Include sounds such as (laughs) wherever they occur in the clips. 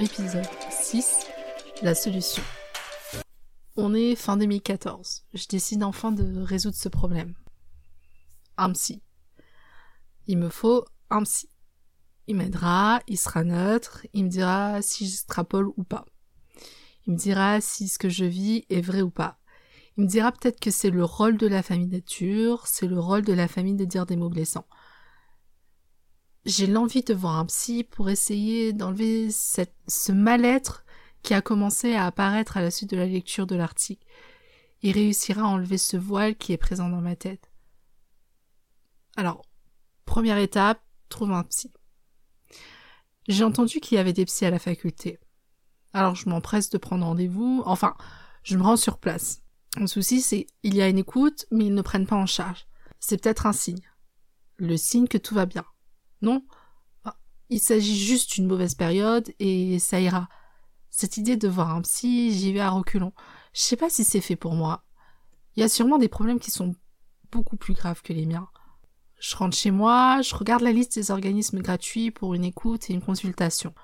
épisode 6, la solution. On est fin 2014. Je décide enfin de résoudre ce problème. Un psy. Il me faut un psy. Il m'aidera, il sera neutre, il me dira si j'extrapole ou pas. Il me dira si ce que je vis est vrai ou pas. Il me dira peut-être que c'est le rôle de la famille nature, c'est le rôle de la famille de dire des mots blessants. J'ai l'envie de voir un psy pour essayer d'enlever ce mal-être qui a commencé à apparaître à la suite de la lecture de l'article. Il réussira à enlever ce voile qui est présent dans ma tête. Alors, première étape, trouve un psy. J'ai entendu qu'il y avait des psys à la faculté. Alors je m'empresse de prendre rendez-vous, enfin, je me rends sur place. Le souci, c'est il y a une écoute, mais ils ne prennent pas en charge. C'est peut-être un signe. Le signe que tout va bien. Non ah, Il s'agit juste d'une mauvaise période et ça ira. Cette idée de voir un psy, j'y vais à reculons. Je sais pas si c'est fait pour moi. Il y a sûrement des problèmes qui sont beaucoup plus graves que les miens. Je rentre chez moi, je regarde la liste des organismes gratuits pour une écoute et une consultation.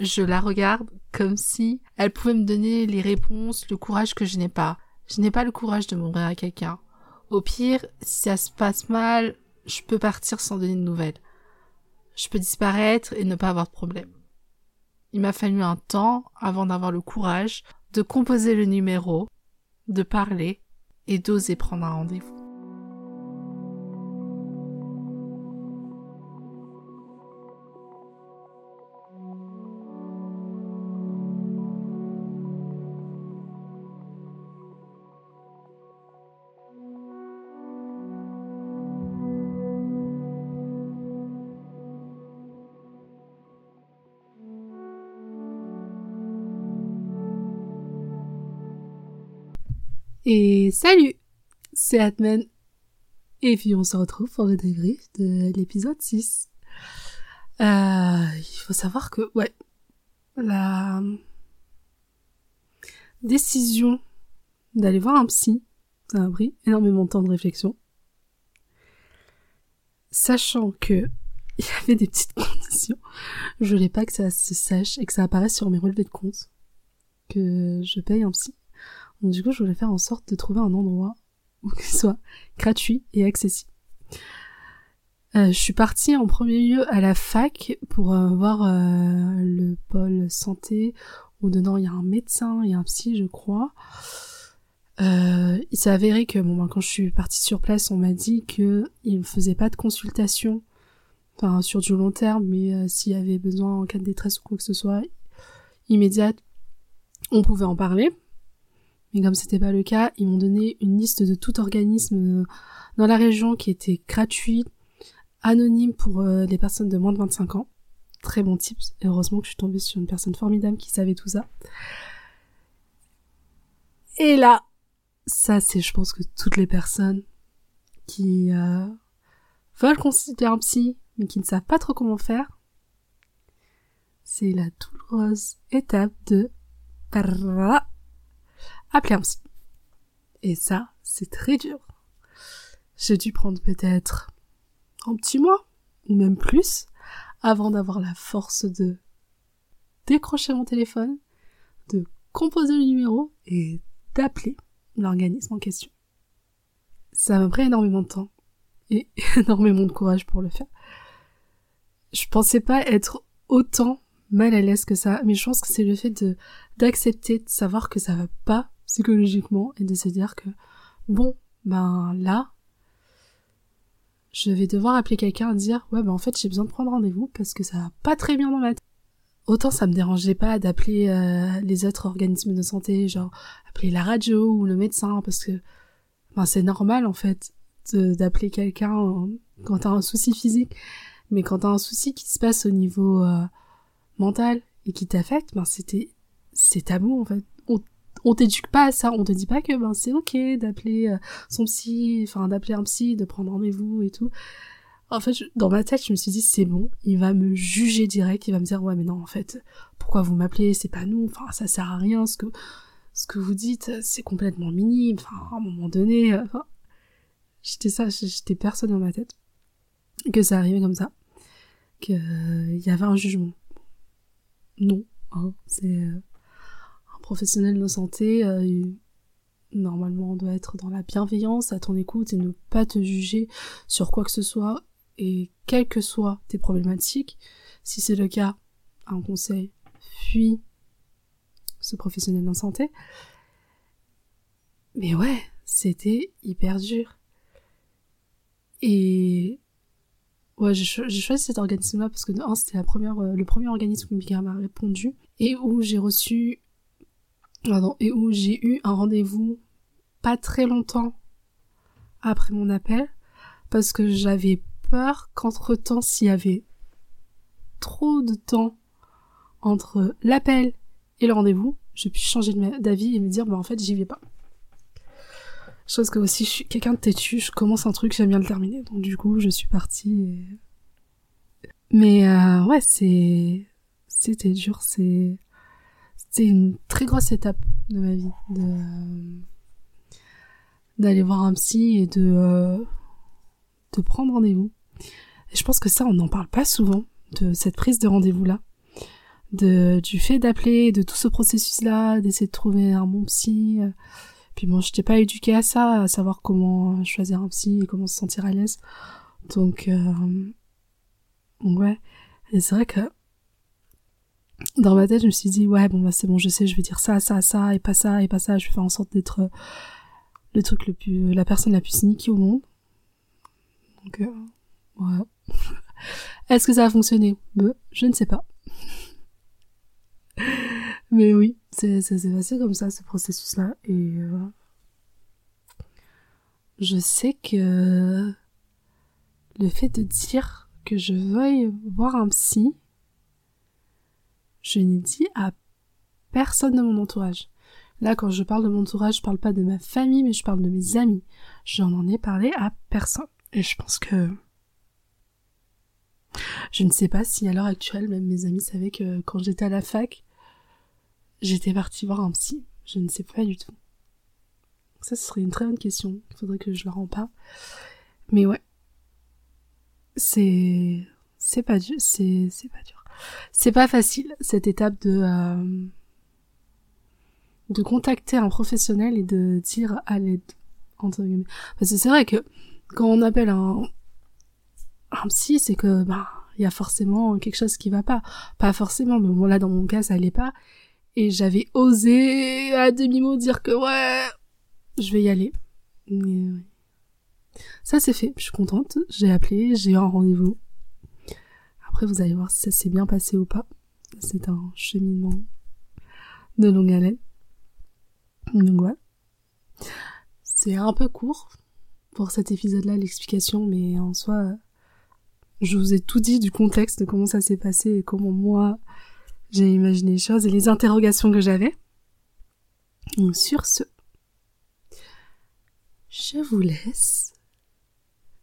Je la regarde comme si elle pouvait me donner les réponses, le courage que je n'ai pas. Je n'ai pas le courage de m'ouvrir à quelqu'un. Au pire, si ça se passe mal, je peux partir sans donner de nouvelles. Je peux disparaître et ne pas avoir de problème. Il m'a fallu un temps avant d'avoir le courage de composer le numéro, de parler et d'oser prendre un rendez-vous. Et salut C'est Atman. Et puis on se retrouve pour le débrief de l'épisode 6. Euh, il faut savoir que, ouais, la décision d'aller voir un psy, ça a pris énormément de temps de réflexion. Sachant que (laughs) il y avait des petites conditions. Je voulais pas que ça se sache et que ça apparaisse sur mes relevés de compte. Que je paye un psy. Donc du coup, je voulais faire en sorte de trouver un endroit où ce soit gratuit et accessible. Euh, je suis partie en premier lieu à la fac pour euh, voir euh, le pôle santé où dedans il y a un médecin et un psy je crois. il s'est avéré que bon ben, quand je suis partie sur place on m'a dit que il ne faisait pas de consultation enfin sur du long terme mais s'il y avait besoin en cas de détresse ou quoi que ce soit immédiate on pouvait en parler mais comme c'était pas le cas, ils m'ont donné une liste de tout organisme euh, dans la région qui était gratuit, anonyme pour euh, les personnes de moins de 25 ans. Très bon tips. Et heureusement que je suis tombée sur une personne formidable qui savait tout ça. Et là, ça c'est je pense que toutes les personnes qui euh, veulent consulter un psy mais qui ne savent pas trop comment faire, c'est la douloureuse étape de appeler un psy. Et ça, c'est très dur. J'ai dû prendre peut-être un petit mois, ou même plus, avant d'avoir la force de décrocher mon téléphone, de composer le numéro et d'appeler l'organisme en question. Ça m'a pris énormément de temps et (laughs) énormément de courage pour le faire. Je pensais pas être autant mal à l'aise que ça, mais je pense que c'est le fait de d'accepter de savoir que ça va pas psychologiquement et de se dire que bon, ben là, je vais devoir appeler quelqu'un et dire ouais ben en fait j'ai besoin de prendre rendez-vous parce que ça va pas très bien dans ma tête. Autant ça me dérangeait pas d'appeler euh, les autres organismes de santé, genre appeler la radio ou le médecin parce que ben c'est normal en fait d'appeler quelqu'un quand t'as un souci physique, mais quand t'as un souci qui se passe au niveau euh, mental et qui t'affecte, ben c'était c'est tabou en fait on t'éduque pas à ça, on te dit pas que ben c'est ok d'appeler euh, son psy, enfin d'appeler un psy, de prendre rendez-vous et tout. En fait, dans ma tête, je me suis dit c'est bon, il va me juger direct, il va me dire ouais mais non en fait, pourquoi vous m'appelez, c'est pas nous, enfin ça sert à rien ce que ce que vous dites, c'est complètement minime, enfin à un moment donné, euh, j'étais ça, j'étais personne dans ma tête que ça arrivait comme ça, que il y avait un jugement. non. Hein. c'est professionnel de santé. normalement, on doit être dans la bienveillance, à ton écoute et ne pas te juger sur quoi que ce soit. Et quelles que soient tes problématiques, si c'est le cas, un conseil, fuis ce professionnel de santé. Mais ouais, c'était hyper dur. Et ouais, j'ai choisi cet organisme-là parce que c'était la première, euh, le premier organisme qui m'a répondu et où j'ai reçu, et où j'ai eu un rendez-vous pas très longtemps après mon appel parce que j'avais peur qu'entre temps, s'il y avait trop de temps entre l'appel et le rendez-vous, je puisse changer d'avis et me dire, bah en fait, j'y vais pas. Chose que aussi, je suis quelqu'un de têtu, je commence un truc, j'aime bien le terminer. Donc du coup, je suis partie. Mais euh, ouais, c'est c'était dur, c'est c'était une très grosse étape de ma vie de d'aller voir un psy et de euh, de prendre rendez-vous. Et je pense que ça, on n'en parle pas souvent de cette prise de rendez-vous là, de du fait d'appeler, de tout ce processus là, d'essayer de trouver un bon psy. Euh, puis bon, je t'ai pas éduquée à ça, à savoir comment choisir un psy et comment se sentir à l'aise. Donc, euh, ouais. Et c'est vrai que dans ma tête, je me suis dit, ouais, bon, bah c'est bon, je sais, je vais dire ça, ça, ça, et pas ça, et pas ça. Je vais faire en sorte d'être le truc le plus, la personne la plus sneaky au monde. Donc, euh, ouais. (laughs) Est-ce que ça a fonctionné? Bah, Je ne sais pas. (laughs) Mais oui, c'est passé comme ça, ce processus-là. Et euh, je sais que le fait de dire que je veuille voir un psy, je n'ai dit à personne de mon entourage. Là, quand je parle de mon entourage, je parle pas de ma famille, mais je parle de mes amis. J'en en ai parlé à personne. Et je pense que je ne sais pas si à l'heure actuelle, même mes amis savaient que quand j'étais à la fac, j'étais partie voir un psy. Je ne sais pas du tout. Ça, ce serait une très bonne question. Il faudrait que je leur en parle. Mais ouais. C'est, c'est pas dur, c'est pas dur. C'est pas facile, cette étape de, euh, de contacter un professionnel et de dire à l'aide. Parce que c'est vrai que, quand on appelle un, un psy, c'est que, bah, il y a forcément quelque chose qui va pas. Pas forcément, mais bon, là, dans mon cas, ça allait pas. Et j'avais osé à demi-mot dire que ouais, je vais y aller. Mais Ça c'est fait, je suis contente. J'ai appelé, j'ai eu un rendez-vous. Après vous allez voir si ça s'est bien passé ou pas. C'est un cheminement de longue haleine. Donc voilà. C'est un peu court pour cet épisode-là, l'explication, mais en soi, je vous ai tout dit du contexte de comment ça s'est passé et comment moi j'ai imaginé les choses et les interrogations que j'avais. Sur ce, je vous laisse.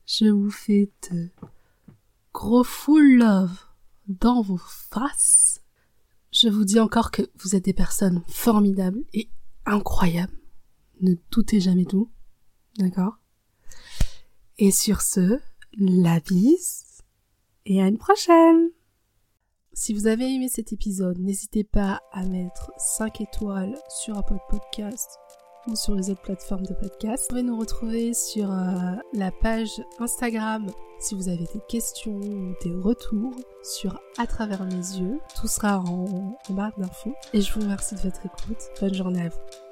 Je vous fais de gros full love dans vos faces. Je vous dis encore que vous êtes des personnes formidables et incroyables. Ne doutez jamais tout. D'accord? Et sur ce, la bise et à une prochaine si vous avez aimé cet épisode, n'hésitez pas à mettre 5 étoiles sur Apple Podcast ou sur les autres plateformes de podcast. Vous pouvez nous retrouver sur euh, la page Instagram si vous avez des questions ou des retours sur À travers mes yeux. Tout sera en, en barre d'infos. Et je vous remercie de votre écoute. Bonne journée à vous.